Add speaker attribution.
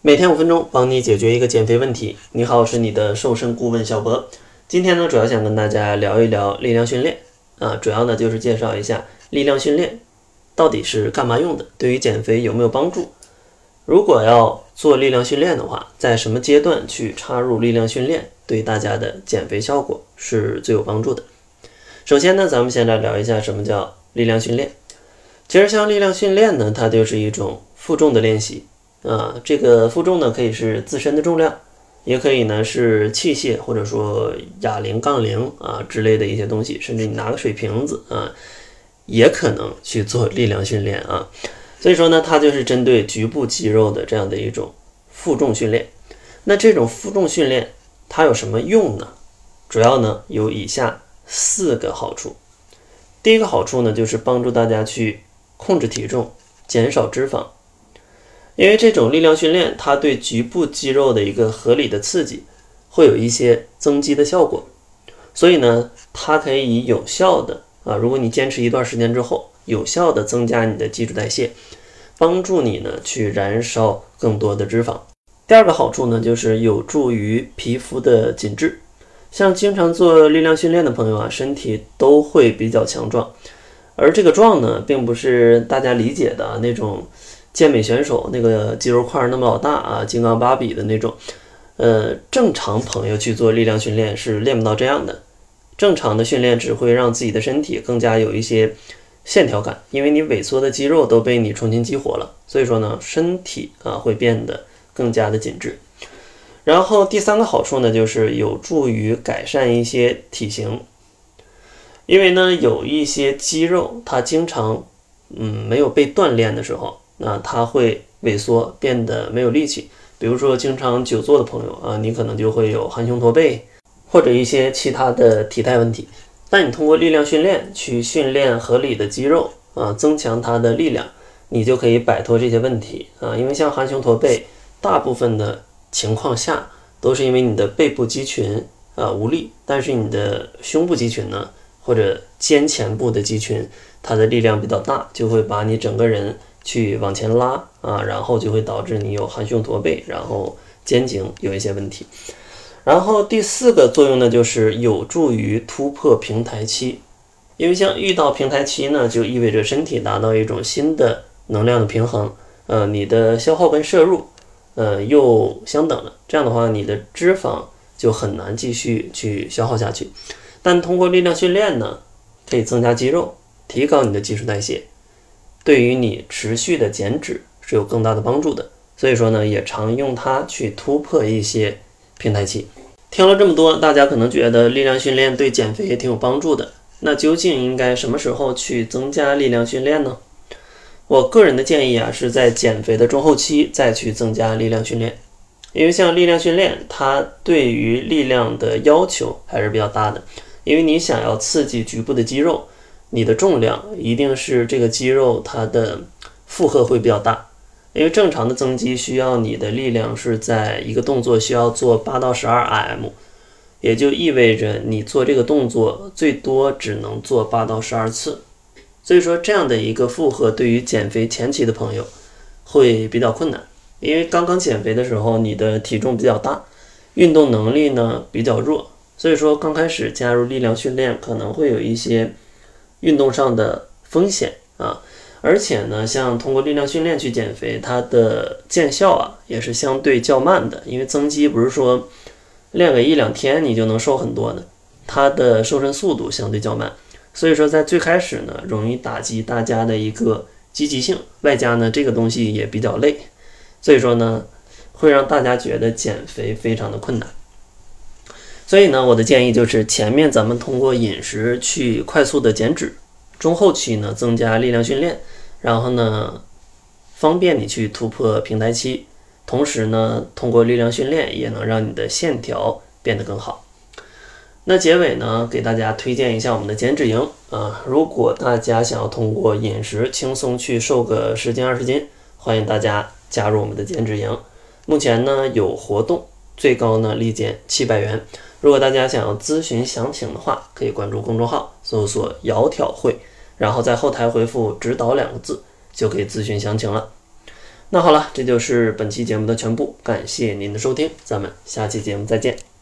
Speaker 1: 每天五分钟，帮你解决一个减肥问题。你好，我是你的瘦身顾问小博。今天呢，主要想跟大家聊一聊力量训练啊，主要呢就是介绍一下力量训练到底是干嘛用的，对于减肥有没有帮助？如果要做力量训练的话，在什么阶段去插入力量训练，对大家的减肥效果是最有帮助的？首先呢，咱们先来聊一下什么叫力量训练。其实像力量训练呢，它就是一种负重的练习。啊，这个负重呢，可以是自身的重量，也可以呢是器械，或者说哑铃、杠铃啊之类的一些东西，甚至你拿个水瓶子啊，也可能去做力量训练啊。所以说呢，它就是针对局部肌肉的这样的一种负重训练。那这种负重训练它有什么用呢？主要呢有以下四个好处。第一个好处呢，就是帮助大家去控制体重，减少脂肪。因为这种力量训练，它对局部肌肉的一个合理的刺激，会有一些增肌的效果，所以呢，它可以有效的啊，如果你坚持一段时间之后，有效的增加你的基础代谢，帮助你呢去燃烧更多的脂肪。第二个好处呢，就是有助于皮肤的紧致。像经常做力量训练的朋友啊，身体都会比较强壮，而这个壮呢，并不是大家理解的那种。健美选手那个肌肉块那么老大啊，金刚芭比的那种，呃，正常朋友去做力量训练是练不到这样的。正常的训练只会让自己的身体更加有一些线条感，因为你萎缩的肌肉都被你重新激活了，所以说呢，身体啊会变得更加的紧致。然后第三个好处呢，就是有助于改善一些体型，因为呢有一些肌肉它经常嗯没有被锻炼的时候。那它会萎缩，变得没有力气。比如说，经常久坐的朋友啊，你可能就会有含胸驼背，或者一些其他的体态问题。但你通过力量训练去训练合理的肌肉啊，增强它的力量，你就可以摆脱这些问题啊。因为像含胸驼背，大部分的情况下都是因为你的背部肌群啊无力，但是你的胸部肌群呢，或者肩前部的肌群，它的力量比较大，就会把你整个人。去往前拉啊，然后就会导致你有含胸驼背，然后肩颈有一些问题。然后第四个作用呢，就是有助于突破平台期。因为像遇到平台期呢，就意味着身体达到一种新的能量的平衡，呃，你的消耗跟摄入，呃，又相等了。这样的话，你的脂肪就很难继续去消耗下去。但通过力量训练呢，可以增加肌肉，提高你的基础代谢。对于你持续的减脂是有更大的帮助的，所以说呢，也常用它去突破一些平台期。听了这么多，大家可能觉得力量训练对减肥也挺有帮助的。那究竟应该什么时候去增加力量训练呢？我个人的建议啊，是在减肥的中后期再去增加力量训练，因为像力量训练，它对于力量的要求还是比较大的，因为你想要刺激局部的肌肉。你的重量一定是这个肌肉它的负荷会比较大，因为正常的增肌需要你的力量是在一个动作需要做八到十二 RM，也就意味着你做这个动作最多只能做八到十二次，所以说这样的一个负荷对于减肥前期的朋友会比较困难，因为刚刚减肥的时候你的体重比较大，运动能力呢比较弱，所以说刚开始加入力量训练可能会有一些。运动上的风险啊，而且呢，像通过力量训练去减肥，它的见效啊也是相对较慢的。因为增肌不是说练个一两天你就能瘦很多的，它的瘦身速度相对较慢。所以说在最开始呢，容易打击大家的一个积极性，外加呢这个东西也比较累，所以说呢会让大家觉得减肥非常的困难。所以呢，我的建议就是前面咱们通过饮食去快速的减脂，中后期呢增加力量训练，然后呢方便你去突破平台期，同时呢通过力量训练也能让你的线条变得更好。那结尾呢给大家推荐一下我们的减脂营啊，如果大家想要通过饮食轻松去瘦个十斤二十斤，欢迎大家加入我们的减脂营。目前呢有活动，最高呢立减七百元。如果大家想要咨询详情的话，可以关注公众号，搜索“窈窕会”，然后在后台回复“指导”两个字，就可以咨询详情了。那好了，这就是本期节目的全部，感谢您的收听，咱们下期节目再见。